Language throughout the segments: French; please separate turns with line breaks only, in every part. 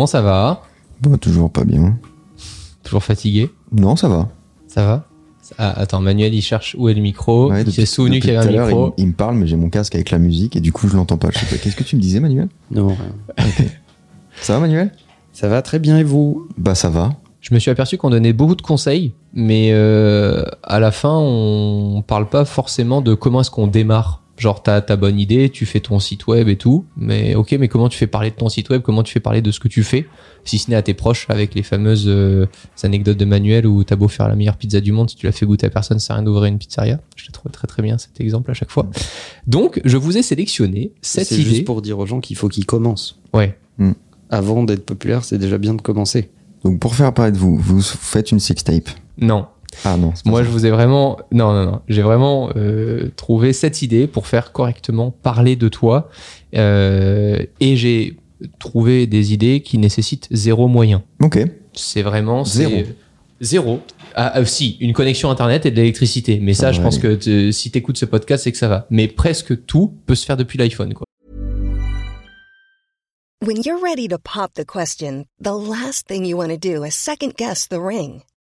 Comment ça va?
Bon, toujours pas bien.
Toujours fatigué?
Non, ça va.
Ça va? Ah, Attends, Manuel, il cherche où est le micro.
Ouais,
il s'est souvenu qu'il y avait un micro.
Il, il me parle, mais j'ai mon casque avec la musique et du coup, je l'entends pas. Je sais pas. Qu'est-ce que tu me disais, Manuel?
Non, rien.
Ça va, Manuel?
Ça va très bien et vous?
Bah, ça va.
Je me suis aperçu qu'on donnait beaucoup de conseils, mais euh, à la fin, on parle pas forcément de comment est-ce qu'on démarre. Genre, t'as ta bonne idée, tu fais ton site web et tout, mais ok, mais comment tu fais parler de ton site web? Comment tu fais parler de ce que tu fais? Si ce n'est à tes proches, avec les fameuses euh, anecdotes de Manuel où t'as beau faire la meilleure pizza du monde, si tu l'as fait goûter à personne, ça sert à rien d'ouvrir une pizzeria. Je l'ai trouvé très très bien cet exemple à chaque fois. Donc, je vous ai sélectionné cette
C'est
idée.
juste pour dire aux gens qu'il faut qu'ils commencent.
Ouais.
Avant d'être populaire, c'est déjà bien de commencer.
Donc, pour faire parler de vous, vous faites une sextape.
Non,
Ah non.
Moi,
ça.
je vous ai vraiment, non, non, non, j'ai vraiment euh, trouvé cette idée pour faire correctement parler de toi, euh, et j'ai trouvé des idées qui nécessitent zéro moyen.
Ok.
C'est vraiment
Zéro.
zéro. Ah, ah, si, une connexion internet et de l'électricité. Mais ça,
Ça
je pense que te- si t'écoutes ce podcast, c'est que ça va. Mais presque tout peut se faire depuis l'iPhone, quoi.
When you're ready to pop the question, the last thing you want to do is second guess the ring.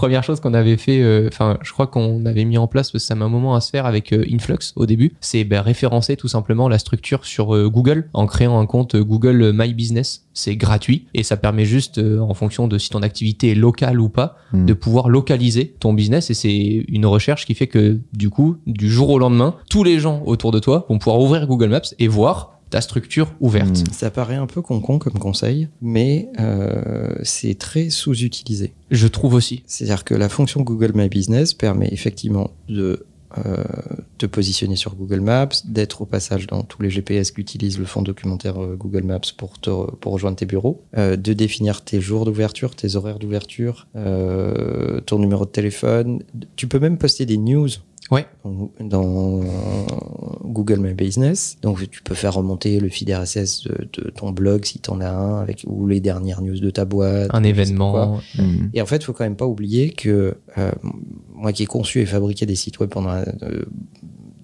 Première chose qu'on avait fait, euh, enfin, je crois qu'on avait mis en place, parce que ça met un moment à se faire avec euh, Influx au début, c'est ben, référencer tout simplement la structure sur euh, Google en créant un compte Google My Business. C'est gratuit et ça permet juste, euh, en fonction de si ton activité est locale ou pas,
Hmm.
de pouvoir localiser ton business et c'est une recherche qui fait que du coup, du jour au lendemain, tous les gens autour de toi vont pouvoir ouvrir Google Maps et voir ta structure ouverte.
Hmm.
Ça paraît un peu con-con comme conseil, mais euh, c'est très sous-utilisé.
Je trouve aussi.
C'est-à-dire que la fonction Google My Business permet effectivement de euh, te positionner sur Google Maps, d'être au passage dans tous les GPS qu'utilise le fonds documentaire euh, Google Maps pour, te, pour rejoindre tes bureaux, euh, de définir tes jours d'ouverture, tes horaires d'ouverture, euh, ton numéro de téléphone. Tu peux même poster des news
Ouais.
dans, Google My Business. Donc tu peux faire remonter le feed RSS de, de ton blog si tu en as un, avec, ou les dernières news de ta boîte.
Un événement.
Hmm.
Et en fait, il faut quand même pas oublier que euh, moi qui ai conçu et fabriqué des sites web pendant euh,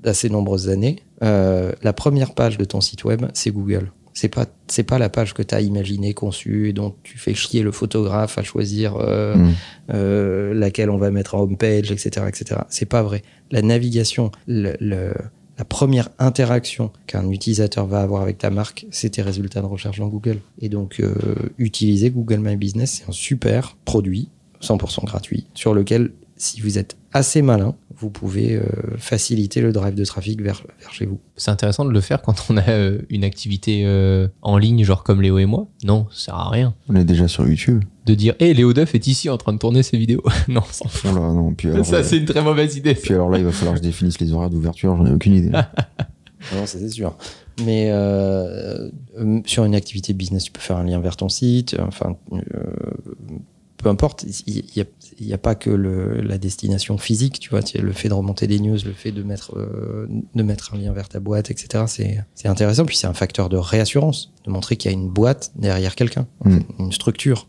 d'assez nombreuses années, euh, la première page de ton site web, c'est Google. C'est pas c'est pas la page que tu as imaginée, conçue et dont tu fais chier le photographe à choisir euh,
Hmm.
euh, laquelle on va mettre en homepage, etc., etc. C'est pas vrai. La navigation, le, le- la première interaction qu'un utilisateur va avoir avec ta marque, c'est tes résultats de recherche dans Google. Et donc, euh, utiliser Google My Business, c'est un super produit, 100% gratuit, sur lequel, si vous êtes assez malin, vous pouvez euh, faciliter le drive de trafic vers, vers chez vous.
C'est intéressant de le faire quand on a euh, une activité euh, en ligne, genre comme Léo et moi. Non, ça sert à rien.
On est déjà sur YouTube.
De dire, hé, Léo Duff est ici en train de tourner ses vidéos. non, on s'en fout.
Oh là, non. Puis alors,
Ça,
euh,
c'est une très mauvaise idée. ça.
puis alors là, il va falloir que je définisse les horaires d'ouverture. J'en ai aucune idée.
Non, ça c'est sûr. Mais euh, euh, sur une activité business, tu peux faire un lien vers ton site. Enfin, euh, peu importe. Il n'y a, il y a pas que le, la destination physique, tu vois. Le fait de remonter des news, le fait de mettre, euh, de mettre un lien vers ta boîte, etc. C'est c'est intéressant. Puis c'est un facteur de réassurance, de montrer qu'il y a une boîte derrière quelqu'un, en
Mm.
fait, une structure.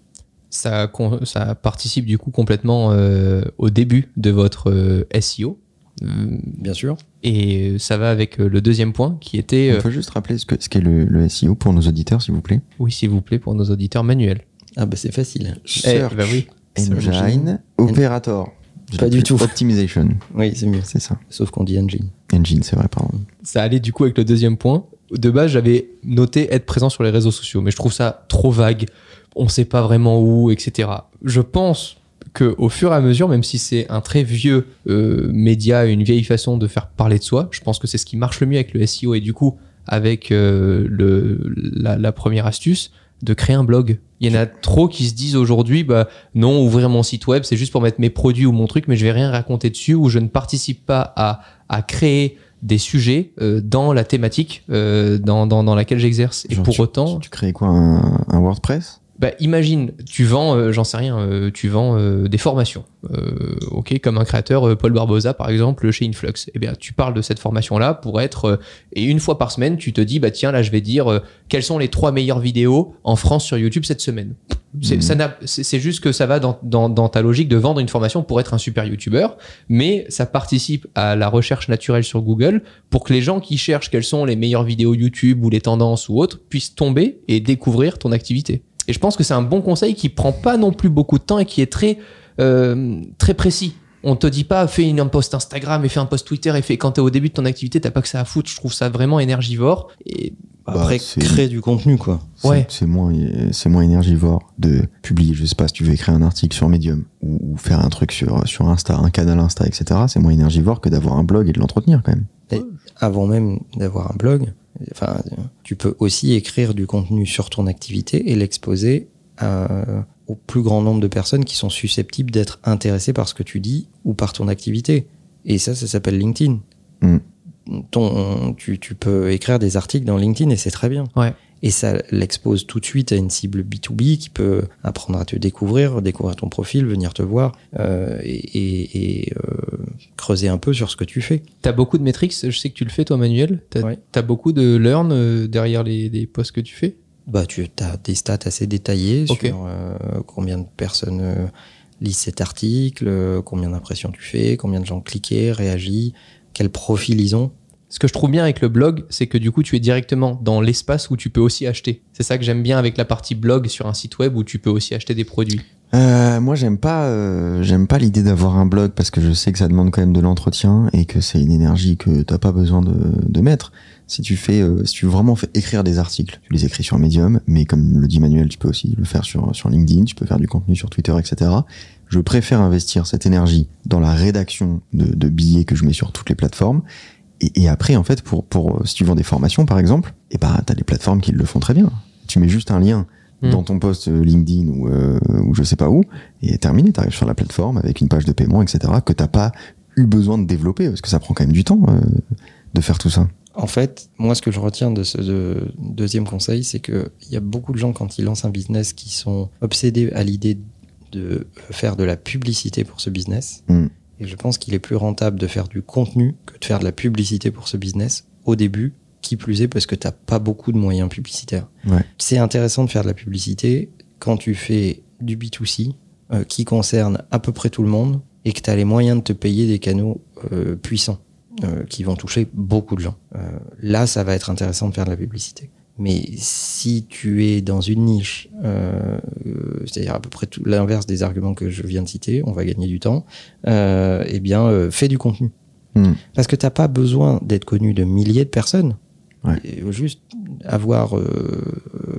Ça, ça participe du coup complètement euh, au début de votre euh, SEO. Euh,
Bien sûr.
Et ça va avec le deuxième point qui était,
On peut juste rappeler ce que ce qu'est le, le SEO pour nos auditeurs, s'il vous plaît?
oui s'il vous plaît, pour nos auditeurs manuels.
Ah bah c'est facile.
Eh,
Search
bah oui.
Engine Operator.
Pas du tout.
Optimization.
Oui, c'est mieux.
C'est ça.
Sauf qu'on dit engine.
Engine, c'est vrai, pardon.
Ça allait du coup avec le deuxième point. De base, j'avais noté être présent sur les réseaux sociaux, mais je trouve ça trop vague. On sait pas vraiment où, etc. Je pense que au fur et à mesure, même si c'est un très vieux euh, média, une vieille façon de faire parler de soi, je pense que c'est ce qui marche le mieux avec le SEO et du coup avec euh, le, la, la première astuce de créer un blog. Il y en a trop qui se disent aujourd'hui, bah non, ouvrir mon site web, c'est juste pour mettre mes produits ou mon truc, mais je vais rien raconter dessus ou je ne participe pas à, à créer des sujets euh, dans la thématique euh, dans, dans, dans laquelle j'exerce. Et
Genre,
pour
tu-
autant,
Tu crées quoi un, un WordPress?
Bah, imagine, tu vends, euh, j'en sais rien, euh, tu vends euh, des formations, ok, comme un créateur, Paul Barbosa par exemple, chez Influx. Eh bien, tu parles de cette formation-là pour être, et une fois par semaine, tu te dis, bah tiens, là, je vais dire quelles sont les trois meilleures vidéos en France sur YouTube cette semaine. C'est
Mhm.
juste que ça va dans, dans, dans ta logique de vendre une formation pour être un super YouTuber, mais ça participe à la recherche naturelle sur Google pour que les gens qui cherchent quelles sont les meilleures vidéos YouTube ou les tendances ou autres puissent tomber et découvrir ton activité. Et je pense que c'est un bon conseil qui prend pas non plus beaucoup de temps et qui est très, euh, très précis. On te dit pas fais une, un post Instagram et fais un post Twitter et fais quand t'es au début de ton activité t'as pas que ça à foutre. Je trouve ça vraiment énergivore. Et
Après,
Bah, c'est-
créer du contenu, quoi.
C'est-
Ouais.
C'est moins, c'est moins énergivore de publier, je sais pas, si tu veux écrire un article sur Medium ou, ou faire un truc sur, sur Insta, un canal Insta, etc. C'est moins énergivore que d'avoir un blog et de l'entretenir quand même.
Avant même d'avoir un blog, enfin, tu peux aussi écrire du contenu sur ton activité et l'exposer à- au plus grand nombre de personnes qui sont susceptibles d'être intéressées par ce que tu dis ou par ton activité. Et ça, ça s'appelle LinkedIn.
Mm.
Ton, tu, tu peux écrire des articles dans LinkedIn et c'est très bien.
Ouais.
Et ça l'expose tout de suite à une cible B2B qui peut apprendre à te découvrir, découvrir ton profil, venir te voir euh, et, euh, creuser un peu sur ce que tu fais.
t'as beaucoup de métriques. Je sais que tu le fais toi Manuel. T'as
Ouais.
as beaucoup de learn euh, derrière les, les posts que tu fais?
Bah, tu as des stats assez détaillées sur euh, combien de personnes lisent cet article, combien d'impressions tu fais, combien de gens cliquaient, réagissent, quel profil ils ont.
Ce que je trouve bien avec le blog, c'est que du coup, tu es directement dans l'espace où tu peux aussi acheter. C'est ça que j'aime bien avec la partie blog sur un site web où tu peux aussi acheter des produits.
Euh, moi, j'aime pas, euh, j'aime pas l'idée d'avoir un blog parce que je sais que ça demande quand même de l'entretien et que c'est une énergie que t'as pas besoin de, mettre. Si tu fais, euh, si tu vraiment écrire des articles, tu les écris sur Medium, mais comme le dit Manuel, tu peux aussi le faire sur LinkedIn, tu peux faire du contenu sur Twitter, etc. Je préfère investir cette énergie dans la rédaction de billets que je mets sur toutes les plateformes. Et, et après, en fait, pour pour si tu vends des formations, par exemple, et ben t'as des plateformes qui le font très bien. Tu mets juste un lien
Mm.
dans ton post euh, LinkedIn ou, euh, ou je sais pas où, et terminé, t'arrives sur la plateforme avec une page de paiement, etc., que t'as pas eu besoin de développer, parce que ça prend quand même du temps euh, de faire tout ça.
En fait, moi, ce que je retiens de ce de- deuxième conseil, c'est que il y a beaucoup de gens quand ils lancent un business qui sont obsédés à l'idée de faire de la publicité pour ce business.
Mm.
Et je pense qu'il est plus rentable de faire du contenu que de faire de la publicité pour ce business au début, qui plus est parce que t'as pas beaucoup de moyens publicitaires.
Ouais.
C'est intéressant de faire de la publicité quand tu fais du B2C euh, qui concerne à peu près tout le monde et que tu as les moyens de te payer des canaux euh, puissants euh, qui vont toucher beaucoup de gens. Là, ça va être intéressant de faire de la publicité. Mais si tu es dans une niche, euh, euh, c'est-à-dire à peu près tout l'inverse des arguments que je viens de citer, on va gagner du temps, euh, eh bien, euh, fais du contenu.
Mm.
Parce que t'as pas besoin d'être connu de milliers de personnes.
Ouais.
Et juste avoir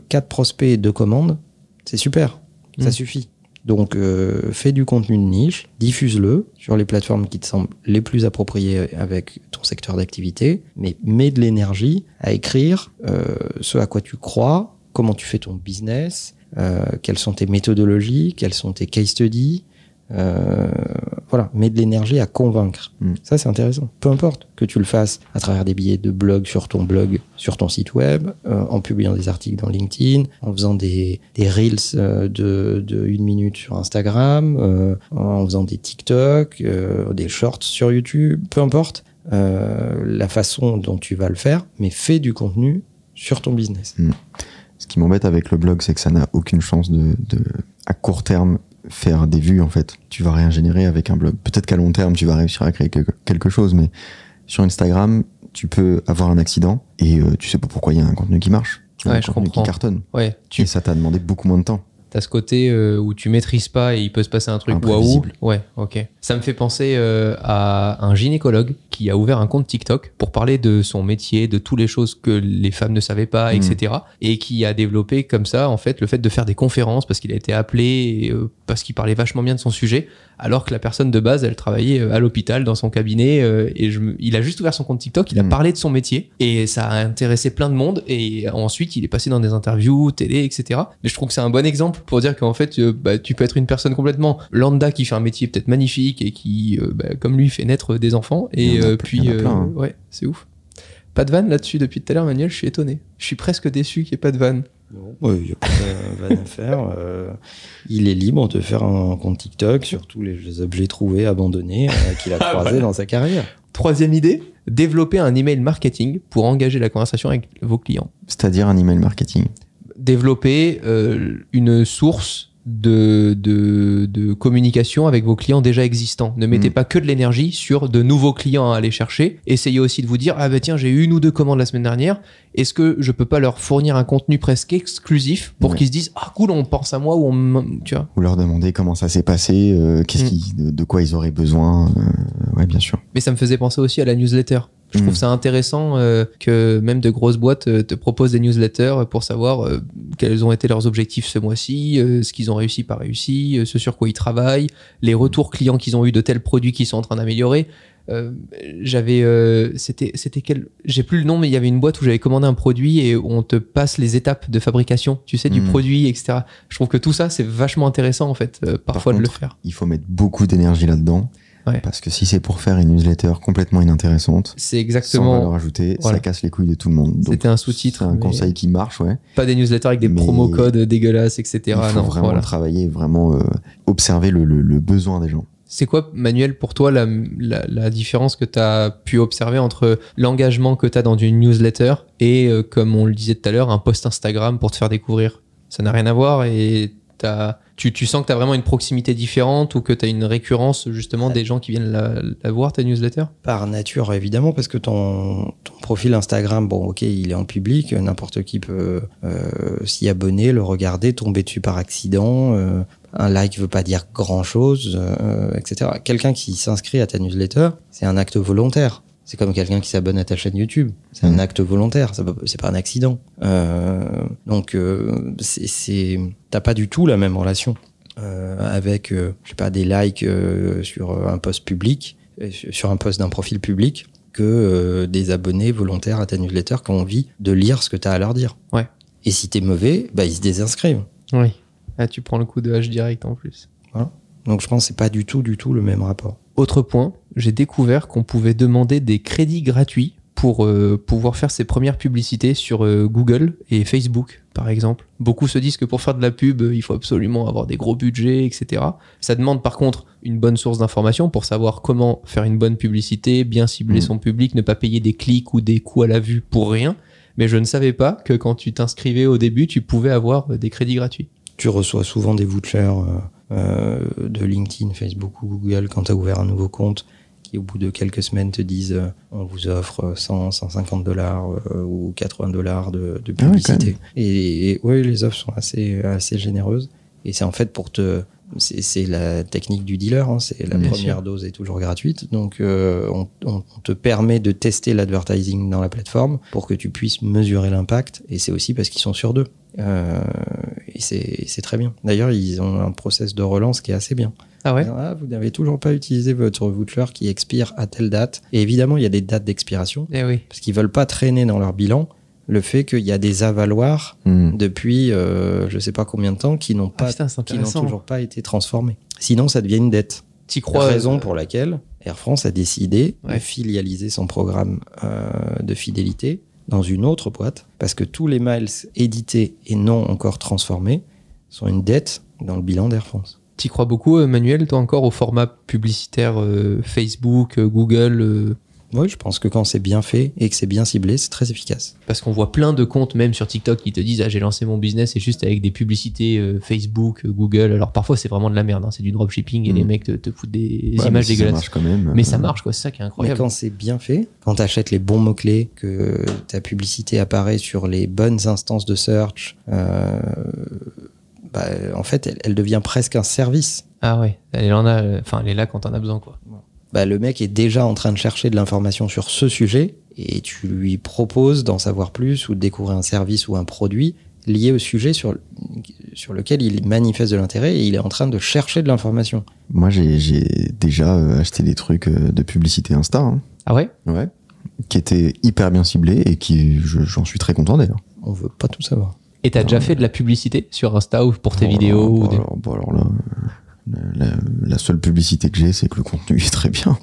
quatre prospects et deux commandes, c'est super. Ça
Mm.
suffit. Donc, euh, fais du contenu de niche, diffuse-le sur les plateformes qui te semblent les plus appropriées avec ton secteur d'activité, mais mets de l'énergie à écrire euh, ce à quoi tu crois, comment tu fais ton business, euh, quelles sont tes méthodologies, quels sont tes case studies. Euh, voilà, mets de l'énergie à convaincre.
Mm.
Ça, c'est intéressant. Peu importe que tu le fasses à travers des billets de blog sur ton blog, sur ton site web, euh, en publiant des articles dans LinkedIn, en faisant des, des reels euh, de, de une minute sur Instagram, en faisant des TikTok, des shorts sur YouTube, peu importe la façon dont tu vas le faire, mais fais du contenu sur ton business.
Ce qui m'embête avec le blog, c'est que ça n'a aucune chance de, de, à court terme, faire des vues, en fait. Tu vas rien générer avec un blog. Peut-être qu'à long terme, tu vas réussir à créer quelque, chose, mais sur Instagram, tu peux avoir un accident et euh, tu sais pas pourquoi il y a un contenu qui marche.
Ouais,
un
je
contenu
comprends.
qui cartonne.
Ouais, tu
Et ça t'a demandé beaucoup moins de temps.
T'as ce côté euh, où tu maîtrises pas et il peut se passer un truc waouh. Ouais, ok. Ça me fait penser euh, à un gynécologue qui a ouvert un compte TikTok pour parler de son métier, de toutes les choses que les femmes ne savaient pas,
Mm.
etc. Et qui a développé comme ça, en fait, le fait de faire des conférences parce qu'il a été appelé, euh, parce qu'il parlait vachement bien de son sujet, alors que la personne de base, elle travaillait euh, à l'hôpital dans son cabinet. euh, et je il a juste ouvert son compte TikTok, il a
Mm.
parlé de son métier et ça a intéressé plein de monde. Et ensuite, il est passé dans des interviews, télé, etc. Mais je trouve que c'est un bon exemple pour dire qu'en fait, euh, bah, tu peux être une personne complètement lambda qui fait un métier peut-être magnifique et qui, euh, bah, comme lui, fait naître des enfants. Et
en
puis,
plein, hein.
ouais, c'est ouf. Pas de vanne là-dessus depuis tout à l'heure, Manuel, je suis étonné. Je suis presque déçu qu'il n'y ait pas de vanne.
Non, il n'y a pas de à faire. Euh, il est libre de faire un compte TikTok sur tous les, les objets trouvés, abandonnés, euh, qu'il a croisés dans sa carrière.
Troisième idée, développer un email marketing pour engager la conversation avec vos clients.
C'est-à-dire un email marketing.
Développer euh, une source de, de, de communication avec vos clients déjà existants. Ne mettez
Mm.
pas que de l'énergie sur de nouveaux clients à aller chercher. Essayez aussi de vous dire, ah bah tiens, j'ai eu une ou deux commandes la semaine dernière. Est-ce que je peux pas leur fournir un contenu presque exclusif pour
Ouais.
qu'ils se disent, ah cool, on pense à moi ou on, tu vois.
Ou leur demander comment ça s'est passé, euh, qu'est-ce
Mm.
qui, de, de quoi ils auraient besoin. euh, ouais, bien sûr.
Mais ça me faisait penser aussi à la newsletter. Je trouve
Mm.
ça intéressant euh, que même de grosses boîtes te proposent des newsletters pour savoir quels ont été leurs objectifs ce mois-ci, ce qu'ils ont réussi, pas réussi, ce sur quoi ils travaillent, les retours clients qu'ils ont eu de tels produits qu'ils sont en train d'améliorer. Euh, j'avais, euh, c'était, c'était quel, j'ai plus le nom, mais il y avait une boîte où j'avais commandé un produit et on te passe les étapes de fabrication, tu sais, du
Mm.
produit, etc. Je trouve que tout ça, c'est vachement intéressant en fait, euh, parfois de le faire.
Il faut mettre beaucoup d'énergie là-dedans.
Ouais.
Parce que si c'est pour faire une newsletter complètement inintéressante,
C'est
sans
exactement.
valeur ajoutée,
Voilà.
ça casse les couilles de tout le monde.
C'était un sous-titre.
Un conseil qui marche, ouais.
Pas des newsletters avec des promo codes dégueulasses, etc.
Il faut
non,
vraiment
voilà.
travailler, vraiment observer le, le- le besoin des gens.
C'est quoi, Manuel, pour toi, la, la- différence que tu as pu observer entre l'engagement que tu as dans une newsletter et, euh, comme on le disait tout à l'heure, un post Instagram pour te faire découvrir? Ça n'a rien à voir et tu, tu sens que tu as vraiment une proximité différente ou que tu as une récurrence justement des gens qui viennent la, voir, ta newsletter
Par nature, évidemment, parce que ton, ton profil Instagram, bon, ok, il est en public, n'importe qui peut euh, s'y abonner, le regarder, tomber dessus par accident. euh, un like veut pas dire grand-chose, euh, etc. Quelqu'un qui s'inscrit à ta newsletter, c'est un acte volontaire. C'est comme quelqu'un qui s'abonne à ta chaîne YouTube. C'est un
Mhm.
acte volontaire. C'est pas un accident. Euh, donc, euh, c'est- t'as pas du tout la même relation euh, avec, euh, je sais pas, des likes euh, sur un post public, euh, sur un post d'un profil public, que euh, des abonnés volontaires à ta newsletter qui ont envie de lire ce que tu as à leur dire.
Ouais.
Et si t'es mauvais, bah, ils se désinscrivent.
Oui. Ah, tu prends le coup de H direct en plus.
Donc je pense que c'est pas du tout, du tout le même rapport.
Autre point, j'ai découvert qu'on pouvait demander des crédits gratuits pour euh, pouvoir faire ses premières publicités sur euh, Google et Facebook, par exemple. Beaucoup se disent que pour faire de la pub, il faut absolument avoir des gros budgets, etc. Ça demande par contre une bonne source d'information pour savoir comment faire une bonne publicité, bien cibler
Mhm.
son public, ne pas payer des clics ou des coûts à la vue pour rien. Mais je ne savais pas que quand tu t'inscrivais au début, tu pouvais avoir euh, des crédits gratuits.
Tu reçois souvent des vouchers euh, euh, de LinkedIn, Facebook ou Google quand tu as ouvert un nouveau compte qui au bout de quelques semaines te disent euh, on vous offre 100, 150 dollars euh, ou 80 dollars de, de
Ah ouais,
publicité. et, et oui, les offres sont assez, assez généreuses. Et c'est en fait pour te... C'est la technique du dealer, hein, c'est la
Bien
première dose est toujours gratuite. Donc euh, on, on te permet de tester l'advertising dans la plateforme pour que tu puisses mesurer l'impact. Et c'est aussi parce qu'ils sont sur deux. Euh, et c'est c'est très bien. D'ailleurs, ils ont un process de relance qui est assez bien.
Ah ouais?
Ah, vous n'avez toujours pas utilisé votre voucher qui expire à telle date. Et évidemment, il y a des dates d'expiration
Eh oui.
parce qu'ils veulent pas traîner dans leur bilan le fait qu'il y a des avaloirs
Hmm.
depuis euh, je sais pas combien de temps qui n'ont
Ah,
pas
putain,
qui n'ont toujours pas été transformés. Sinon, ça devient une dette.
T'y crois
Raison
euh,
pour laquelle Air France a décidé
Ouais.
de filialiser son programme euh, de fidélité dans une autre boîte parce que tous les miles édités et non encore transformés sont une dette dans le bilan d'Air France.
T'y crois beaucoup, euh, Manuel, toi encore au format publicitaire euh, Facebook, euh, Google euh,
Oui, je pense que quand c'est bien fait et que c'est bien ciblé, c'est très efficace.
Parce qu'on voit plein de comptes, même sur TikTok, qui te disent Ah, j'ai lancé mon business et juste avec des publicités euh, Facebook, Google. Alors parfois, c'est vraiment de la merde, hein, c'est du dropshipping et
Mm.
les mecs te, te foutent des
Ouais, mais
images
si Ça marche quand même.
Mais ça marche, quoi, c'est ça qui est
Mais
incroyable.
quand c'est bien fait, quand tu achètes les bons mots-clés, que ta publicité apparaît sur les bonnes instances de search, euh, bah, en fait, elle, elle devient presque un service.
Ah ouais, elle en a, euh, enfin, elle est là quand t'en as besoin, quoi.
Bah, le mec est déjà en train de chercher de l'information sur ce sujet et tu lui proposes d'en savoir plus ou de découvrir un service ou un produit lié au sujet sur, sur lequel il manifeste de l'intérêt et il est en train de chercher de l'information.
Moi, j'ai j'ai déjà euh, acheté des trucs euh, de publicité Insta, hein,
Ah ouais?
Ouais, qui étaient hyper bien ciblés et qui, je- j'en suis très content d'ailleurs.
On veut pas tout savoir.
Et t'as déjà
mais-
fait de la publicité sur Insta ou pour tes vidéos
alors,
ou des-
alors, bon, alors là, euh, la, la seule publicité que j'ai, c'est que le contenu est très bien.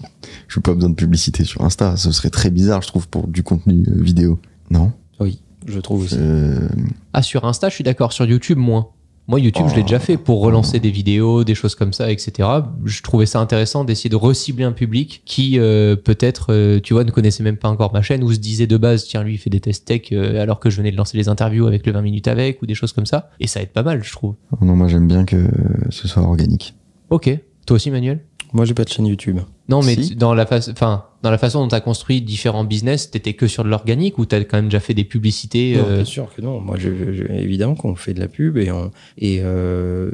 Je n'ai pas besoin de publicité sur Insta. Ce serait très bizarre, je trouve, pour du contenu euh, vidéo. Non?
Oui. Je trouve aussi.
Euh,
Ah, sur Insta, je suis d'accord. Sur YouTube, moins. Moi, YouTube, je l'ai
Oh.
déjà fait pour relancer des vidéos, des choses comme ça, etc. Je trouvais ça intéressant d'essayer de recibler un public qui, euh, peut-être, euh, tu vois, ne connaissait même pas encore ma chaîne ou se disait de base, tiens, lui, il fait des tests tech euh, alors que je venais de lancer les interviews avec le 20 minutes avec ou des choses comme ça. Et ça aide pas mal, je trouve.
non, moi j'aime bien que ce soit organique.
Ok. Toi aussi, Manuel?
Moi, j'ai pas de chaîne YouTube.
Non, mais
Si.
dans la face, enfin, dans la façon dont tu as construit différents business, t'étais que sur de l'organique ou t'as quand même déjà fait des publicités
Non,
euh,
bien sûr que non. Moi, je, je- évidemment qu'on fait de la pub et, on, et euh,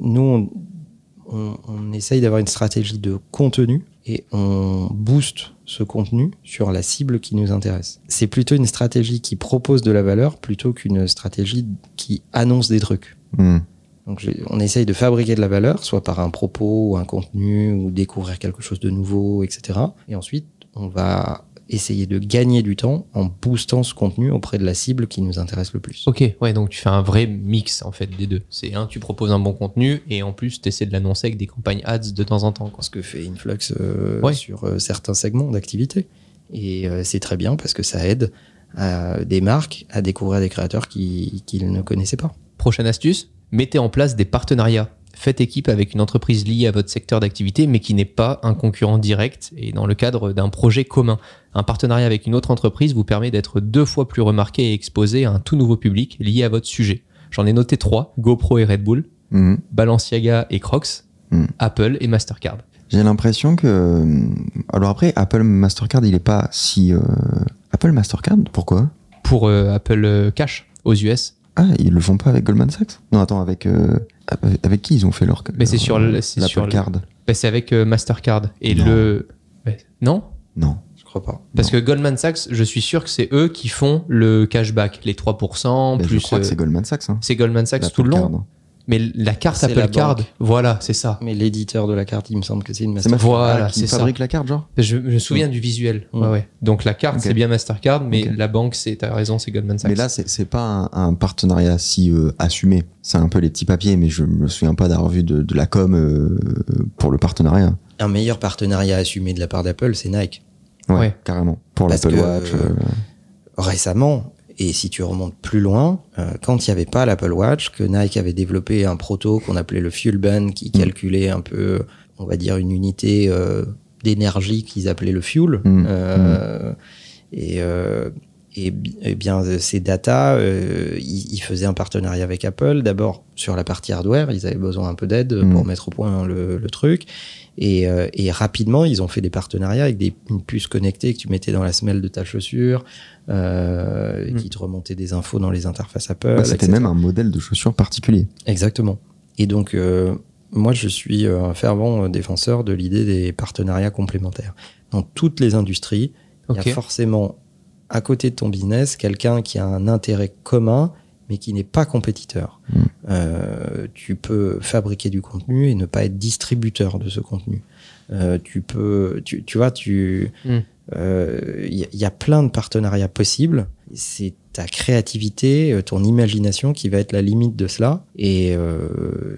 nous, on, on, on essaye d'avoir une stratégie de contenu et on booste ce contenu sur la cible qui nous intéresse. C'est plutôt une stratégie qui propose de la valeur plutôt qu'une stratégie qui annonce des trucs.
Hmm.
Donc, on essaye de fabriquer de la valeur, soit par un propos ou un contenu ou découvrir quelque chose de nouveau, etc. Et ensuite, on va essayer de gagner du temps en boostant ce contenu auprès de la cible qui nous intéresse le plus.
Ok, ouais, donc tu fais un vrai mix en fait des deux. C'est un, tu proposes un bon contenu et en plus tu essaies de l'annoncer avec des campagnes ads de temps en temps. Quoi.
Ce que fait Influx euh,
Ouais.
sur euh, certains segments d'activité. Et euh, c'est très bien parce que ça aide à des marques à découvrir des créateurs qui- qu'ils ne connaissaient pas.
Prochaine astuce, mettez en place des partenariats. Faites équipe avec une entreprise liée à votre secteur d'activité mais qui n'est pas un concurrent direct et dans le cadre d'un projet commun. Un partenariat avec une autre entreprise vous permet d'être deux fois plus remarqué et exposé à un tout nouveau public lié à votre sujet. J'en ai noté trois, GoPro et Red Bull,
Hmm.
Balenciaga et Crocs,
Hmm.
Apple et Mastercard.
J'ai l'impression que. euh, Alors après, Apple Mastercard, il est pas si. euh, Apple Mastercard Pourquoi?
Pour euh, Apple Cash aux US,
Ah, ils le font pas avec Goldman Sachs? Non, attends, avec. euh, avec- qui ils ont fait leur.
Mais c'est sur
Card
Bah, c'est avec euh, Mastercard. Et
Non.
le. Bah, non?
Non.
Je crois pas.
Parce que Goldman Sachs, je suis sûr que c'est eux qui font le cashback, les 3%,
Mais
plus.
je crois que
euh,
c'est Goldman Sachs. Hein.
c'est Goldman Sachs tout le long.
Card.
Mais la carte
C'est
Apple
la
Card,
banque.
voilà, c'est ça.
Mais l'éditeur de la carte, il me semble que c'est une Mastercard.
Voilà,
qui
c'est ça.
fabrique la carte, genre
Je, je me souviens du visuel. Ouais, ouais. Donc la carte, c'est bien Mastercard, mais la banque, c'est, t'as raison, c'est Goldman Sachs.
Mais là, c'est pas un, un partenariat si euh, assumé. C'est un peu les petits papiers, mais je me souviens pas d'avoir vu de, de la com euh, pour le partenariat.
Un meilleur partenariat assumé de la part d'Apple, c'est Nike.
Ouais,
Ouais.
carrément. Pour l'Apple Watch. euh,
récemment, et si tu remontes plus loin, euh, quand il n'y avait pas l'Apple Watch, que Nike avait développé un proto qu'on appelait le Fuel Bun, qui
Mm.
calculait un peu, on va dire, une unité euh, d'énergie qu'ils appelaient le fuel.
Mm.
Euh, Et, euh, et, bi- et bien, ces data, ils, ils faisaient un partenariat avec Apple. D'abord, sur la partie hardware, ils avaient besoin un peu d'aide
Mm.
pour mettre au point le, le truc. Et, et rapidement, ils ont fait des partenariats avec des, une puce connectée que tu mettais dans la semelle de ta chaussure, euh, qui te remontait des infos dans les interfaces Apple.
ouais, C'était même un modèle de chaussure particulier.
Exactement. Et donc, euh, moi, je suis euh, un fervent euh, défenseur de l'idée des partenariats complémentaires. Dans toutes les industries, il y a forcément, à côté de ton business, quelqu'un qui a un intérêt commun, mais qui n'est pas compétiteur.
Mm.
Euh, tu peux fabriquer du contenu et ne pas être distributeur de ce contenu. Euh, tu peux, tu, tu vois, tu,
Mm.
euh, il y, a- il y a plein de partenariats possibles. C'est ta créativité, euh, ton imagination qui va être la limite de cela. Et euh,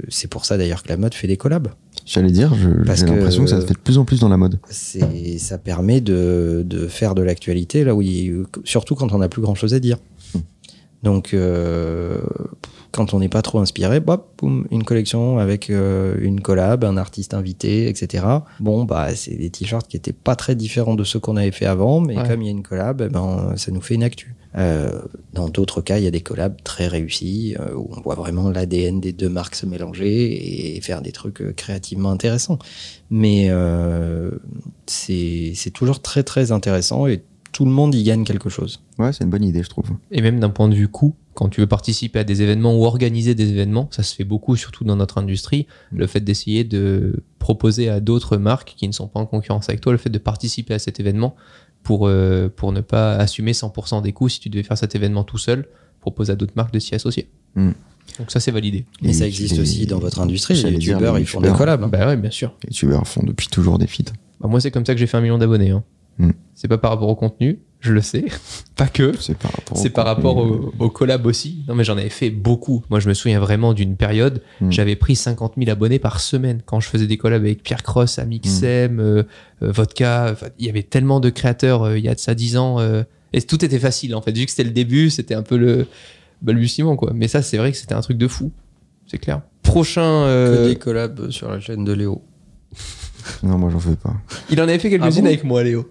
c'est pour ça d'ailleurs que la mode fait des collabs.
J'allais dire, j'ai l'impression que ça se fait de plus en plus dans la mode.
Ça permet de, de faire de l'actualité là où, il- surtout quand on n'a plus grand chose à dire.
Mm.
Donc, euh, quand on n'est pas trop inspiré, boum, une collection avec euh, une collab, un artiste invité, etc. Bon, bah, c'est des t-shirts qui étaient pas très différents de ceux qu'on avait fait avant, mais
Ouais.
comme il y a une collab, eh ben, ça nous fait une actu. Euh, dans d'autres cas, il y a des collabs très réussis euh, où on voit vraiment l'ADN des deux marques se mélanger et faire des trucs créativement intéressants. Mais c'est c'est toujours très très intéressant et tout le monde y gagne quelque chose.
Ouais, c'est une bonne idée, je trouve.
Et même d'un point de vue coût, quand tu veux participer à des événements ou organiser des événements, ça se fait beaucoup, surtout dans notre industrie, le fait d'essayer de proposer à d'autres marques qui ne sont pas en concurrence avec toi, le fait de participer à cet événement pour, euh, pour ne pas assumer 100% des coûts si tu devais faire cet événement tout seul, propose à d'autres marques de s'y associer.
Mm.
Donc ça, c'est validé.
Mais
Et
ça existe aussi dans votre industrie. Les youtubeurs, ils font des collabs. hein.
Bah ouais, bien sûr.
Les youtubeurs font depuis toujours des feats.
Bah, moi, c'est comme ça que j'ai fait un million d'abonnés. Hein.
Mm.
C'est pas par rapport au contenu, je le sais. pas que.
C'est par rapport.
C'est
au
par
contenu.
rapport au, au collab aussi. Non, mais j'en avais fait beaucoup. Moi, je me souviens vraiment d'une période,
Mm.
j'avais pris 50 000 abonnés par semaine quand je faisais des collabs avec Pierre Cross, Amixem, euh, euh, Vodka. Il y avait tellement de créateurs euh, il y a de ça 10 ans. euh, Et tout était facile en fait. Vu que c'était le début, c'était un peu le balbutiement quoi. Mais ça, c'est vrai que c'était un truc de fou. C'est clair. Prochain. euh,
Que des collabs sur la chaîne de Léo.
Non, moi j'en fais pas.
Il en avait fait quelques-unes
Ah bon
avec moi, Léo.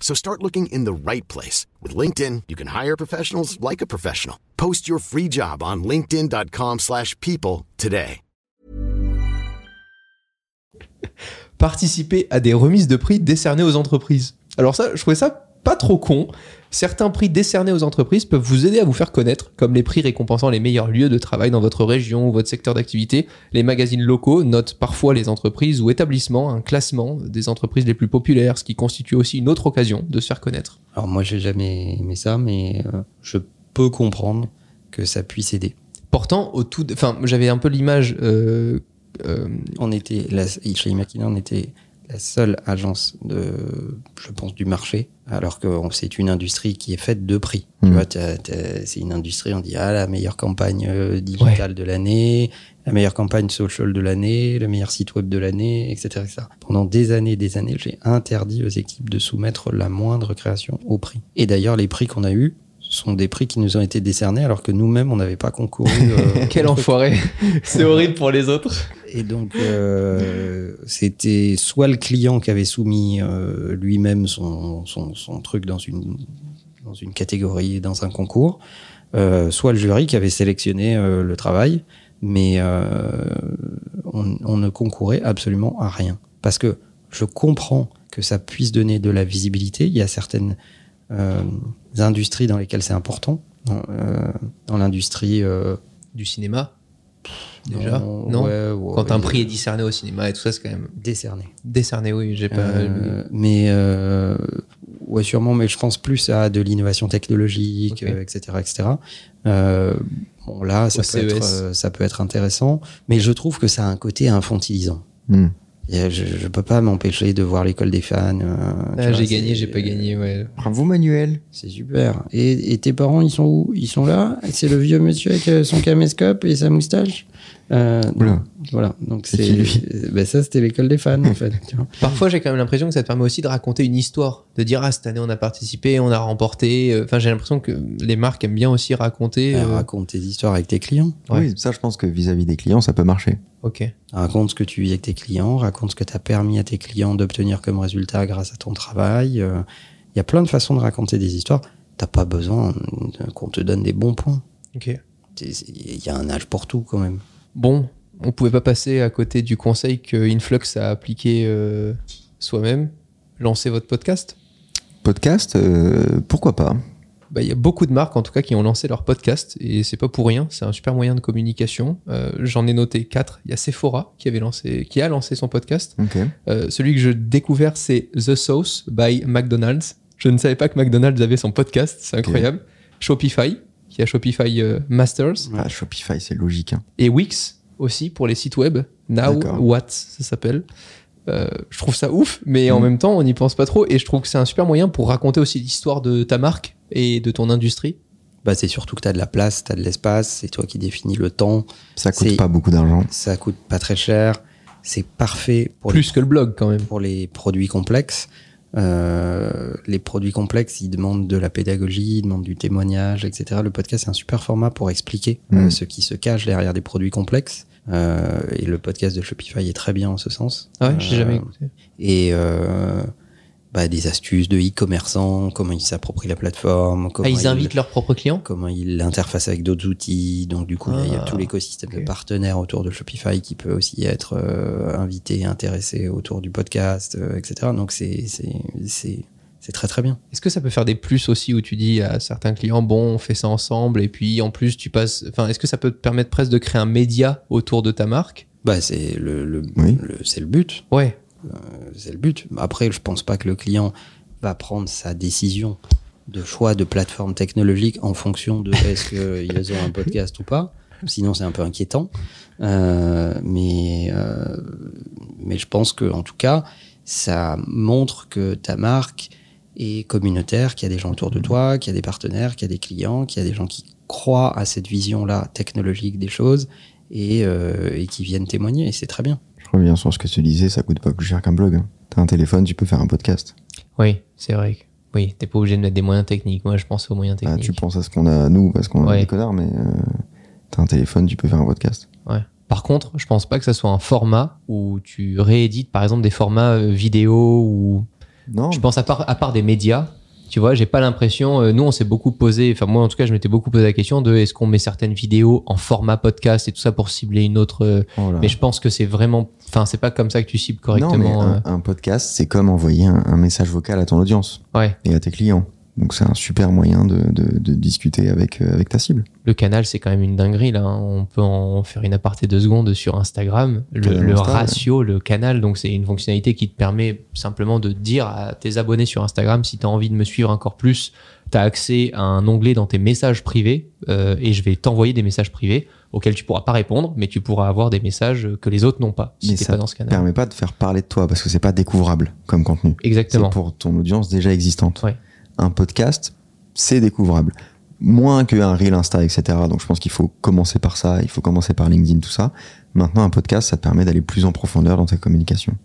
So start looking in the right place. With LinkedIn, you can hire professionals like a professional. Post your free job on linkedin.com/people today.
Participer à des remises de prix décernées aux entreprises. Alors ça, je trouvais ça pas trop con. Certains prix décernés aux entreprises peuvent vous aider à vous faire connaître, comme les prix récompensant les meilleurs lieux de travail dans votre région ou votre secteur d'activité. Les magazines locaux notent parfois les entreprises ou établissements, un classement des entreprises les plus populaires, ce qui constitue aussi une autre occasion de se faire connaître.
Alors moi, j'ai jamais aimé ça, mais euh, je peux comprendre que ça puisse aider.
Pourtant, au tout, enfin, j'avais un peu l'image. euh, euh,
On était, la, chez Imakina, on était la seule agence de, je pense, du marché, alors que c'est une industrie qui est faite de prix. Tu
Mhm.
vois, c'est une industrie, on dit, ah, la meilleure campagne euh, digitale de l'année, la meilleure campagne social de l'année, le meilleur site web de l'année, etc., etc. Pendant des années et des années, j'ai interdit aux équipes de soumettre la moindre création au prix. Et d'ailleurs, les prix qu'on a eus sont des prix qui nous ont été décernés alors que nous-mêmes, on n'avait pas concouru. euh,
quel enfoiré C'est horrible pour les autres.
Et donc, euh, c'était soit le client qui avait soumis euh, lui-même son, truc dans une, catégorie, dans un concours, euh, soit le jury qui avait sélectionné le travail, mais on, ne concourait absolument à rien. Parce que je comprends que ça puisse donner de la visibilité. Il y a certaines industries dans lesquelles c'est important. Dans, l'industrie...
Du cinéma Déjà Non
ouais, ouais,
Quand un prix est discerné au cinéma et tout ça, c'est quand même
décerné.
décerné, oui. J'ai pas.
Euh, mais euh, ouais, sûrement, mais je pense plus à de l'innovation technologique,
Ok.
euh, etc., etc. Bon, là, ça
Au
peut, être,
CES.
euh, ça peut être intéressant, mais je trouve que ça a un côté infantilisant.
Hmm.
Je, je peux pas m'empêcher de voir l'école des fans. euh,
Ah, j'ai gagné, j'ai pas gagné, ouais.
Bravo Manuel.
C'est super. Et, et tes parents, ils sont où? Ils sont là? C'est le vieux monsieur avec euh, son caméscope et sa moustache? Euh. Voilà. Donc
C'est
Ben ça, c'était l'école des fans, en fait. tu vois.
Parfois, j'ai quand même l'impression que ça te permet aussi de raconter une histoire, de dire ah cette année on a participé, on a remporté. Euh, Enfin, j'ai l'impression que les marques aiment bien aussi raconter.
Euh,
euh,
raconte tes histoires avec tes clients.
Ouais.
Oui, ça, je pense que vis-à-vis des clients, ça peut marcher.
Ok.
Raconte ce que tu vis avec tes clients, raconte ce que tu as permis à tes clients d'obtenir comme résultat grâce à ton travail. Euh, Il y a plein de façons de raconter des histoires. T'as pas besoin qu'on te donne des bons points.
Ok.
Il y a un âge pour tout quand même.
Bon, on pouvait pas passer à côté du conseil que Influx a appliqué euh, soi-même. Lancez votre podcast?
Podcast, euh, pourquoi pas?
Bah, Il y a beaucoup de marques en tout cas qui ont lancé leur podcast et c'est pas pour rien. C'est un super moyen de communication. Euh, J'en ai noté quatre. Il y a Sephora qui avait lancé, qui a lancé son podcast. Euh, celui que j'ai découvert, c'est The Sauce by McDonald's. Je ne savais pas que McDonald's avait son podcast, c'est incroyable. Shopify, qui a Shopify euh, Masters.
Ah, Shopify, c'est logique. hein.
Et Wix aussi pour les sites web. Now. What, ça s'appelle. Euh, je trouve ça ouf, mais en
Mm.
même temps, on n'y pense pas trop. Et je trouve que c'est un super moyen pour raconter aussi l'histoire de ta marque et de ton industrie.
Bah, c'est surtout que tu as de la place, tu as de l'espace, c'est toi qui définis le temps,
Ça coûte
C'est-
pas beaucoup d'argent.
ça coûte pas très cher, c'est parfait pour
Plus que le blog quand même.
les, pour les produits complexes. Euh, les produits complexes, ils demandent de la pédagogie, ils demandent du témoignage, etc. Le podcast, c'est un super format pour expliquer euh,
Mm.
ce qui se cache derrière des produits complexes. Euh, et le podcast de Shopify est très bien en ce sens.
Ah ouais, j'ai jamais écouté.
Et bah, des astuces de e-commerçants, comment ils s'approprient la plateforme, comment
Ah, ils invitent leurs propres clients
comment ils l'interfacent avec d'autres outils. Donc du coup, il y a- il y, a
Ah,
tout l'écosystème de partenaires autour de Shopify qui peut aussi être euh, invité, intéressé autour du podcast, euh, etc. Donc c'est c'est c'est c'est très très bien.
Est-ce que ça peut faire des plus aussi où tu dis à certains clients, bon, on fait ça ensemble et puis en plus tu passes. Enfin, est-ce que ça peut te permettre presque de créer un média autour de ta marque?
Bah c'est le, le,
Oui.
le- c'est le but.
Ouais.
C'est le but. Après, je pense pas que le client va prendre sa décision de choix de plateforme technologique en fonction de est-ce qu'ils ont un podcast ou pas. Sinon, c'est un peu inquiétant. Euh, mais, euh, mais je pense que, en tout cas, ça montre que ta marque est communautaire, qu'il y a des gens autour de toi, qu'il y a des partenaires, qu'il y a des clients, qu'il y a des gens qui croient à cette vision-là technologique des choses et, euh, et qui viennent témoigner. Et c'est très bien.
Je reviens sur ce que tu disais, ça coûte pas plus cher qu'un blog. hein. T'as un téléphone, tu peux faire un podcast.
Oui, c'est vrai. Oui, t'es pas obligé de mettre des moyens techniques. Moi, je pense aux moyens
Ah,
techniques.
tu penses à ce qu'on a nous parce qu'on a
Ouais.
des connards, mais euh, t'as un téléphone, tu peux faire un podcast.
Ouais. Par contre, je pense pas que ça soit un format où tu réédites, par exemple, des formats euh, vidéo ou
Non,
Je pense à part, à part des médias, tu vois, j'ai pas l'impression. euh, nous, on s'est beaucoup posé. Enfin, moi, en tout cas, je m'étais beaucoup posé la question de est-ce qu'on met certaines vidéos en format podcast et tout ça pour cibler une autre. euh,
oh.
Mais je pense que c'est vraiment. Enfin, c'est pas comme ça que tu cibles
Non, mais
correctement.
un, un podcast, c'est comme envoyer un, un message vocal à ton audience
euh, ouais.
et à tes clients. Donc c'est un super moyen de, de, de discuter avec, euh, avec ta cible.
Le canal, c'est quand même une dinguerie là. hein. On peut en faire une aparté deux secondes sur Instagram. Le,
Canal
le
Insta, ouais.
ratio, le canal, donc c'est une fonctionnalité qui te permet simplement de dire à tes abonnés sur Instagram si tu as envie de me suivre encore plus. Tu as accès à un onglet dans tes messages privés euh, et je vais t'envoyer des messages privés auxquels tu pourras pas répondre, mais tu pourras avoir des messages que les autres n'ont pas si
Mais ça
pas dans ce canal.
permet pas de faire parler de toi parce que c'est pas découvrable comme contenu.
Exactement.
C'est pour ton audience déjà existante.
Ouais.
Un podcast, c'est découvrable. Moins qu'un reel Insta, etc. Donc je pense qu'il faut commencer par ça, il faut commencer par LinkedIn, tout ça. Maintenant, un podcast, ça te permet d'aller plus en profondeur dans ta communication.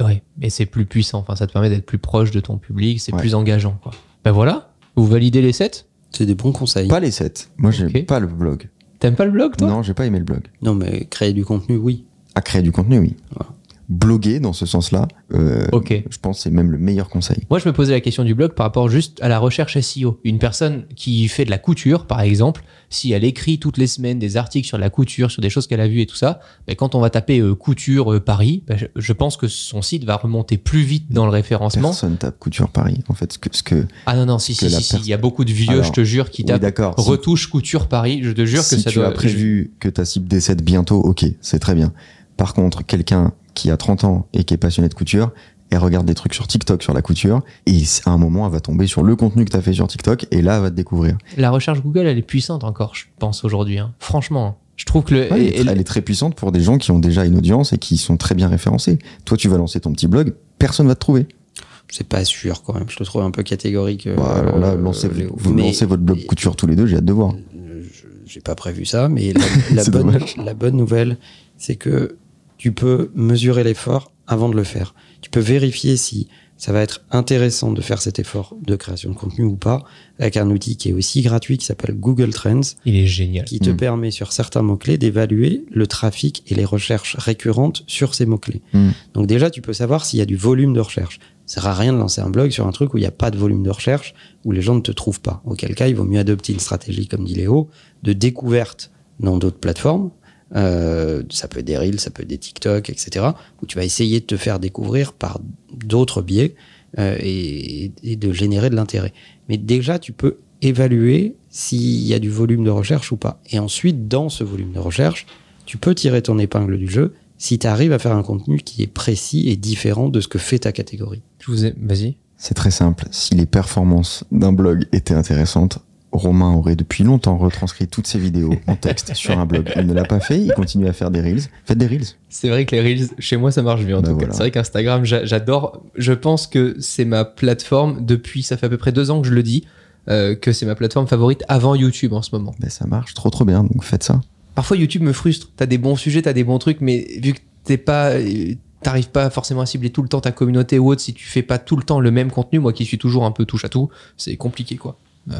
Ouais, mais c'est plus puissant. Enfin, ça te permet d'être plus proche de ton public, c'est
Ouais.
plus engageant. Quoi. Ben voilà, vous validez les 7
C'est des bons conseils.
Pas les 7. Moi, j'ai
Ok.
pas le blog.
T'aimes pas le blog, toi?
Non, j'ai pas aimé le blog.
Non, mais créer du contenu, oui.
À créer du contenu, oui.
Voilà.
Bloguer dans ce sens-là, euh,
Ok.
je pense que c'est même le meilleur conseil.
Moi, je me posais la question du blog par rapport juste à la recherche SEO. Une personne qui fait de la couture, par exemple, si elle écrit toutes les semaines des articles sur la couture, sur des choses qu'elle a vues et tout ça, ben, quand on va taper euh, couture euh, Paris, ben, je, je pense que son site va remonter plus vite dans le référencement.
Personne tape couture Paris. En fait, ce que, ce que
Ah non, non, si, si, si, si, il y a beaucoup de vieux,
Alors,
je te jure, qui
oui,
tapent.
Si-
retouche couture Paris. Je te jure
si
que ça
tu
doit.
as prévu que ta cible décède bientôt, ok, c'est très bien. Par contre, quelqu'un qui a 30 ans et qui est passionné de couture, elle regarde des trucs sur TikTok sur la couture, et à un moment, elle va tomber sur le contenu que tu as fait sur TikTok, et là, elle va te découvrir.
La recherche Google, elle est puissante encore, je pense, aujourd'hui. hein. Franchement, je trouve que le.
Ouais, elle, est, elle très puissante pour des gens qui ont déjà une audience et qui sont très bien référencés. Toi, tu vas lancer ton petit blog, personne va te trouver.
C'est pas sûr quand même. Je te trouve un peu catégorique. euh,
Bah, alors là,
euh,
lancez, vous
Mais-
lancez votre blog couture tous les deux, j'ai hâte de voir.
Euh, J'ai pas prévu ça, mais la, bonne, la bonne nouvelle, c'est que tu peux mesurer l'effort avant de le faire. Tu peux vérifier si ça va être intéressant de faire cet effort de création de contenu ou pas avec un outil qui est aussi gratuit qui s'appelle Google Trends
Il est génial.
qui te
Mm.
permet sur certains mots-clés d'évaluer le trafic et les recherches récurrentes sur ces mots-clés.
Mm.
Donc déjà, tu peux savoir s'il y a du volume de recherche. Ça sert à rien de lancer un blog sur un truc où il n'y a pas de volume de recherche, où les gens ne te trouvent pas. Auquel cas, il vaut mieux adopter une stratégie, comme dit Léo, de découverte dans d'autres plateformes. Euh, ça peut être des Reels, ça peut être des TikTok, etc. Où tu vas essayer de te faire découvrir par d'autres biais euh, et, et de générer de l'intérêt. Mais déjà, tu peux évaluer s'il y a du volume de recherche ou pas. Et ensuite, dans ce volume de recherche, tu peux tirer ton épingle du jeu si tu arrives à faire un contenu qui est précis et différent de ce que fait ta catégorie.
Je vous ai... Vas-y.
C'est très simple. Si les performances d'un blog étaient intéressantes, Romain aurait depuis longtemps retranscrit toutes ses vidéos en texte sur un blog. Il ne l'a pas fait, il continue à faire des reels. Faites des reels.
C'est vrai que les Reels, chez moi, ça marche bien en
Bah
tout
voilà.
cas. C'est vrai qu'Instagram, j'a- j'adore. Je pense que c'est ma plateforme depuis, ça fait à peu près deux ans que je le dis, euh, que c'est ma plateforme favorite avant YouTube en ce moment.
Ben, ça marche trop trop bien, donc faites ça.
Parfois, YouTube me frustre. T'as des bons sujets, t'as des bons trucs, mais vu que t'es pas, euh, t'arrives pas forcément à cibler tout le temps ta communauté ou autre, si tu fais pas tout le temps le même contenu, moi qui suis toujours un peu touche à tout, c'est compliqué quoi.
Là,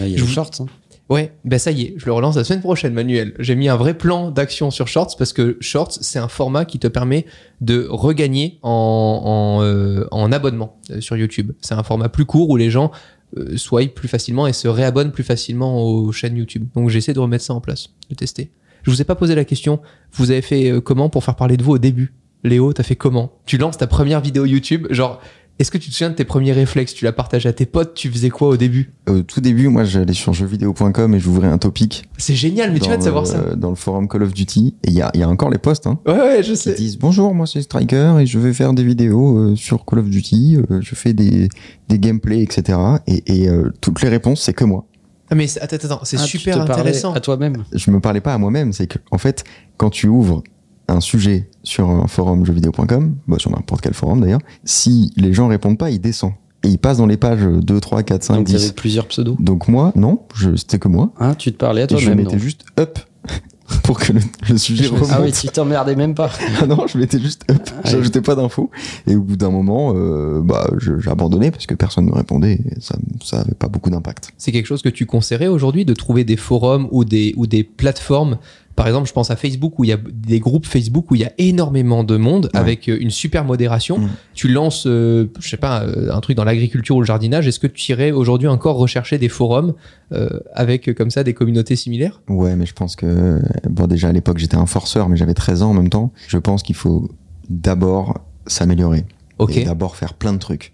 il y a
Je
les
vous-
shorts. hein.
Ouais, ben ça y est, je le relance la semaine prochaine, Manuel. J'ai mis un vrai plan d'action sur Shorts parce que Shorts, c'est un format qui te permet de regagner en, en, euh, en abonnement euh, sur YouTube. C'est un format plus court où les gens euh, swipent plus facilement et se réabonnent plus facilement aux chaînes YouTube. Donc j'essaie de remettre ça en place, de tester. Je vous ai pas posé la question, vous avez fait euh, comment pour faire parler de vous au début? Léo, t'as fait comment? Tu lances ta première vidéo YouTube, genre Est-ce que tu te souviens de tes premiers réflexes? Tu l'as partagé à tes potes Tu faisais quoi au début?
Au tout début, moi, j'allais sur jeuxvideo.com et j'ouvrais un topic.
C'est génial, mais tu vas de savoir
le-
ça.
Dans le forum Call of Duty. Et il y a, il y a encore les posts, hein.
Ouais, ouais, je
Qui
sais.
disent bonjour, moi c'est Striker et je vais faire des vidéos euh, sur Call of Duty. euh, je fais des, des gameplays, etc. Et, et euh, toutes les réponses, c'est que moi.
Ah, mais c'est- attends, attends, c'est
Ah, tu
super
te
intéressant.
À toi-même.
Je me parlais pas à moi-même. C'est que, en fait, quand tu ouvres un sujet sur un forum jeuxvideo.com, bah, sur n'importe quel forum d'ailleurs, si les gens répondent pas, il descend. Et il passe dans les pages 2, 3, 4, 5,
Donc, il y
10.
avait plusieurs pseudos.
Donc moi, non, je- c'était que moi.
Ah, tu te parlais à
Et je
toi-même.
mettais
non?
juste up pour que le, le sujet remonte.
Ah oui, tu t'emmerdais même pas.
Ah non, je mettais juste up.
Ah,
J'ajoutais pas d'infos. Et au bout d'un moment, euh, bah, je- j'ai abandonné parce que personne ne me répondait. Et ça, ça avait pas beaucoup d'impact.
C'est quelque chose que tu conseillerais aujourd'hui de trouver des forums ou des, ou des plateformes. Par exemple, je pense à Facebook où il y a des groupes Facebook où il y a énormément de monde
Ouais.
avec euh, une super modération.
Mm.
Tu lances, euh, je sais pas, euh, un truc dans l'agriculture ou le jardinage. Est-ce que tu irais aujourd'hui encore rechercher des forums euh, avec comme ça des communautés similaires?
Ouais, mais je pense que, bon, déjà à l'époque, j'étais un forceur, mais j'avais 13 ans en même temps. Je pense qu'il faut d'abord s'améliorer.
Ok,
Et d'abord faire plein de trucs,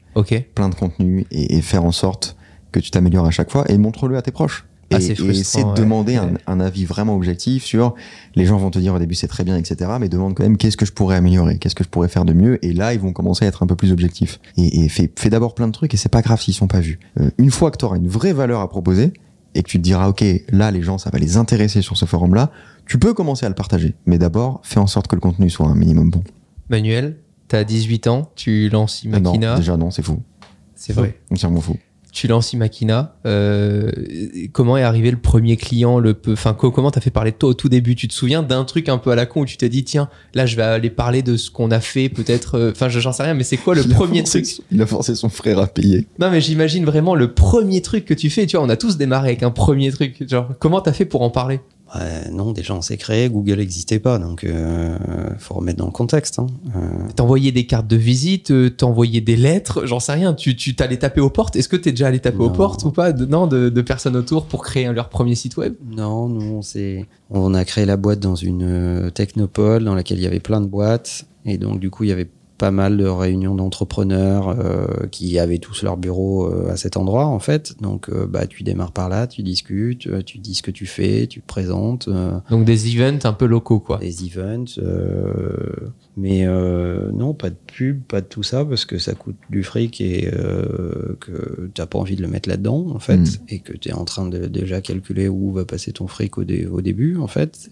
plein de contenus et, et faire en sorte que tu t'améliores à chaque fois et montre-le à tes proches. Et,
c'est
et essaie de demander un,
Ouais.
un avis vraiment objectif sur les gens vont te dire au début c'est très bien etc mais demande quand même qu'est-ce que je pourrais améliorer qu'est-ce que je pourrais faire de mieux et là ils vont commencer à être un peu plus objectifs. Et, et fais, fais d'abord plein de trucs et c'est pas grave s'ils sont pas vus. Euh, une fois que tu auras une vraie valeur à proposer et que tu te diras ok là les gens ça va les intéresser sur ce forum là tu peux commencer à le partager. Mais d'abord fais en sorte que le contenu soit un minimum bon.
Manuel, t'as 18 ans, tu lances
non
Imakina.
déjà non c'est fou.
C'est vrai.
entièrement fou
Tu lances Imakina. Euh, comment est arrivé le premier client le peu, Enfin, co- comment t'as fait parler de toi au tout début? Tu te souviens d'un truc un peu à la con où tu t'es dit tiens, là je vais aller parler de ce qu'on a fait peut-être. euh, Enfin, je- j'en sais rien, mais c'est quoi le
Il
premier truc?
son- il a forcé son frère à payer
Non, mais j'imagine vraiment le premier truc que tu fais. Tu vois, on a tous démarré avec un premier truc. Genre, comment t'as fait pour en parler?
Ouais, non, déjà on s'est créé, Google n'existait pas, donc euh, faut remettre dans le contexte. Hein. Euh,
T'envoyais des cartes de visite, euh, t'envoyais des lettres, j'en sais rien. Tu tu t'allais taper aux portes. Est-ce que t'es déjà allé taper aux portes ou pas de, Non, de, de personnes autour pour créer leur premier site web?
non, nous on a créé la boîte dans une euh, technopole dans laquelle il y avait plein de boîtes, et donc du coup il y avait pas mal de réunions d'entrepreneurs euh, qui avaient tous leur bureau euh, à cet endroit en fait. Donc euh, bah tu démarres par là, tu discutes, tu dis ce que tu fais, tu te présentes. euh,
Donc des events un peu locaux, quoi.
des events. euh, mais euh, non, pas de pub, pas de tout ça, parce que ça coûte du fric et euh, que t'as pas envie de le mettre là-dedans, en fait,
Mm.
et que tu es en train de déjà calculer où va passer ton fric au, dé- au début, en fait.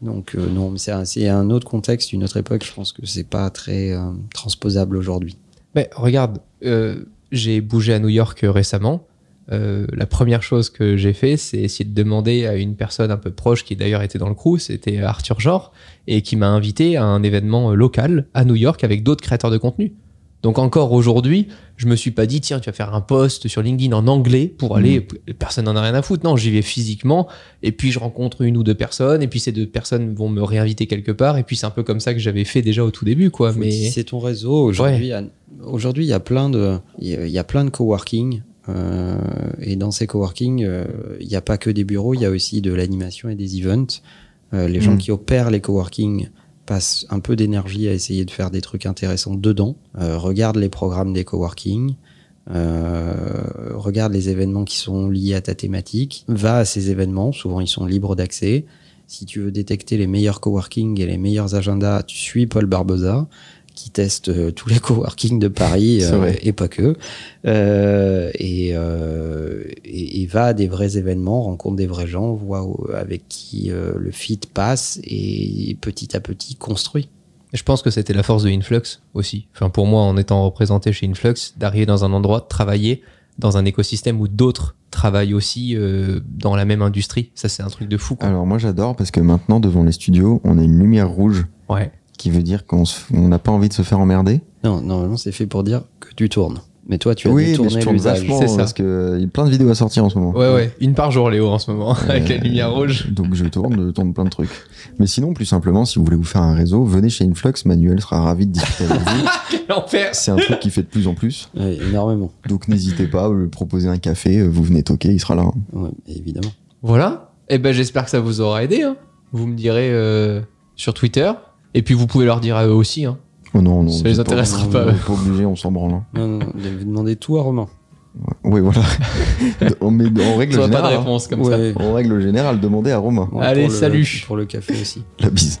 Donc euh, non, mais c'est un, autre contexte, une autre époque, je pense que c'est pas très euh, transposable aujourd'hui.
Mais regarde, euh, j'ai bougé à New York récemment. La première chose que j'ai fait, c'est essayer de demander à une personne un peu proche qui d'ailleurs était dans le crew, c'était Arthur Jor, et qui m'a invité à un événement local à New York avec d'autres créateurs de contenu. Donc encore aujourd'hui, je me suis pas dit tiens tu vas faire un post sur LinkedIn en anglais pour aller personne n'en a rien à foutre. Non, j'y vais physiquement et puis je rencontre une ou deux personnes et puis ces deux personnes vont me réinviter quelque part et puis c'est un peu comme ça que j'avais fait déjà au tout début quoi.
Faut
Mais
tisser ton réseau. Aujourd'hui, a- aujourd'hui, il y a plein de, il y a- plein de coworking. euh, et dans ces coworking, euh, il n'y a pas que des bureaux, il y a aussi de l'animation et des events. Euh, les gens
Mm.
qui opèrent les coworking passent un peu d'énergie à essayer de faire des trucs intéressants dedans. Euh, regarde les programmes des coworking. Euh, regarde les événements qui sont liés à ta thématique. Va à ces événements. Souvent, ils sont libres d'accès. Si tu veux détecter les meilleurs coworking et les meilleurs agendas, tu suis Paul Barbosa qui teste euh, tous les coworking de Paris euh, et pas que. Euh, et, euh, et, et va à des vrais événements, rencontre des vrais gens, voit où- avec qui euh, le fit passe et petit à petit construit.
Je pense que c'était la force de Influx aussi. Enfin, pour moi, en étant représenté chez Influx, d'arriver dans un endroit, de travailler dans un écosystème où d'autres travaillent aussi euh, dans la même industrie. Ça, c'est un truc de fou. Quoi.
alors moi j'adore parce que maintenant devant les studios on a une lumière rouge
Ouais.
Qui veut dire qu'on se- on n'a pas envie de se faire emmerder
Non, normalement, c'est fait pour dire que tu tournes. Mais toi, tu as
oui,
détourné l'usage.
vachement
c'est ça.
parce que euh, il y a plein de vidéos à sortir en ce moment.
Ouais, ouais. Une par jour, Léo, en ce moment, avec la lumière rouge.
Donc je tourne, je tourne plein de trucs. Mais sinon, plus simplement, si vous voulez vous faire un réseau, venez chez Influx, Manuel sera ravi de discuter avec vous.
L'enfer
C'est un truc qui fait de plus en plus.
Ouais, énormément.
Donc n'hésitez pas à lui proposer un café, euh, vous venez toquer, il sera là.
Ouais, évidemment.
Voilà. Eh ben, j'espère que ça vous aura aidé. hein. Vous me direz euh, sur Twitter. Et puis, vous pouvez leur dire à eux aussi. hein.
Oh non, non.
Ça les
pas-
intéressera pas.
êtes pas obligé, on s'en branle. hein.
Non, non, non, vous demandez tout à Romain.
Oui, voilà. On met en règle
Ça va pas
générale.
de
hein.
réponse comme
Ouais.
En règle générale, demandez à Romain.
Ouais,
Allez,
pour le-
salut.
Pour le café aussi.
La bise.